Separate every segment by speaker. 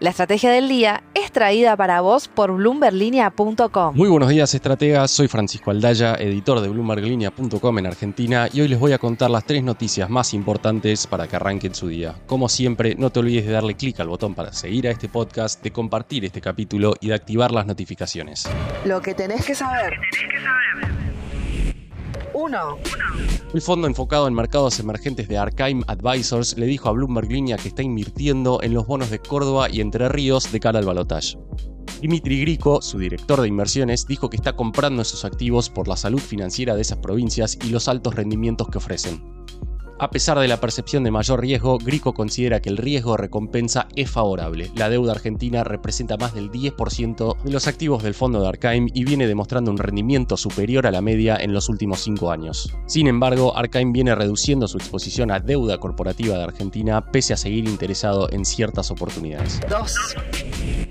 Speaker 1: La estrategia del día es traída para vos por bloomberlinia.com.
Speaker 2: Muy buenos días, estrategas. Soy Francisco Aldaya, editor de bloomberlinia.com en Argentina y hoy les voy a contar las tres noticias más importantes para que arranquen su día. Como siempre, no te olvides de darle clic al botón para seguir a este podcast, de compartir este capítulo y de activar las notificaciones.
Speaker 1: Lo que tenés que saber. 1.
Speaker 2: El fondo enfocado en mercados emergentes de Arkham Advisors le dijo a Bloomberg Línea que está invirtiendo en los bonos de Córdoba y Entre Ríos de cara al balotaje. Dimitri Grico, su director de inversiones, dijo que está comprando esos activos por la salud financiera de esas provincias y los altos rendimientos que ofrecen. A pesar de la percepción de mayor riesgo, Grico considera que el riesgo recompensa es favorable. La deuda argentina representa más del 10% de los activos del fondo de Arcaim y viene demostrando un rendimiento superior a la media en los últimos 5 años. Sin embargo, Arcaim viene reduciendo su exposición a deuda corporativa de Argentina pese a seguir interesado en ciertas oportunidades.
Speaker 1: 2.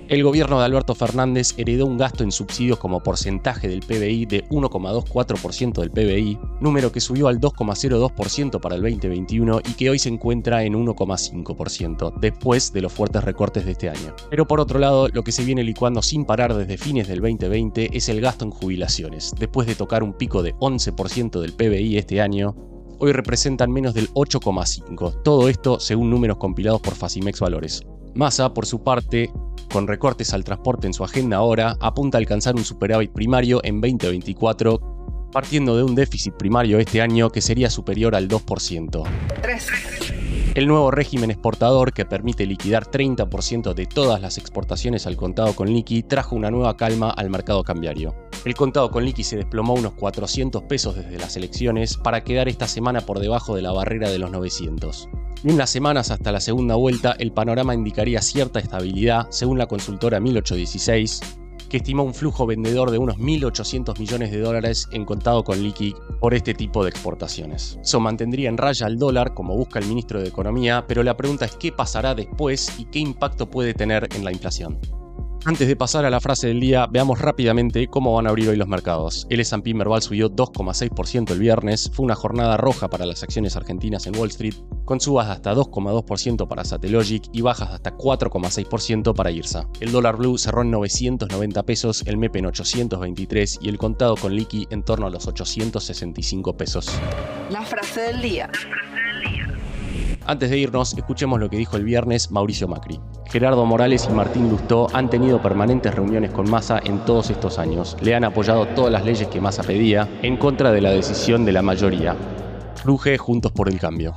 Speaker 2: El gobierno de Alberto Fernández heredó un gasto en subsidios como porcentaje del PBI de 1,24% del PBI, número que subió al 2,02% para el 2021 y que hoy se encuentra en 1,5%, después de los fuertes recortes de este año. Pero por otro lado, lo que se viene licuando sin parar desde fines del 2020 es el gasto en jubilaciones. Después de tocar un pico de 11% del PBI este año, hoy representan menos del 8,5%. Todo esto según números compilados por Facimex Valores. Massa, por su parte, con recortes al transporte en su agenda ahora, apunta a alcanzar un superávit primario en 2024, partiendo de un déficit primario este año que sería superior al 2%.
Speaker 1: 3.
Speaker 2: El nuevo régimen exportador que permite liquidar 30% de todas las exportaciones al contado con liqui trajo una nueva calma al mercado cambiario. El contado con liqui se desplomó unos 400 pesos desde las elecciones para quedar esta semana por debajo de la barrera de los 900. En las semanas hasta la segunda vuelta, el panorama indicaría cierta estabilidad, según la consultora 1816, que estimó un flujo vendedor de unos 1.800 millones de dólares en contado con liqui por este tipo de exportaciones. Eso mantendría en raya al dólar, como busca el ministro de Economía, pero la pregunta es qué pasará después y qué impacto puede tener en la inflación. Antes de pasar a la frase del día, veamos rápidamente cómo van a abrir hoy los mercados. El S&P Merval subió 2,6% el viernes, fue una jornada roja para las acciones argentinas en Wall Street, con subas de hasta 2,2% para Satellogic y bajas de hasta 4,6% para IRSA. El dólar blue cerró en 990 pesos, el MEP en 823 y el contado con liqui en torno a los 865 pesos.
Speaker 1: La frase del día.
Speaker 2: Antes de irnos, escuchemos lo que dijo el viernes Mauricio Macri. Gerardo Morales y Martín Lustó han tenido permanentes reuniones con Massa en todos estos años. Le han apoyado todas las leyes que Massa pedía en contra de la decisión de la mayoría. Ruge Juntos por el Cambio.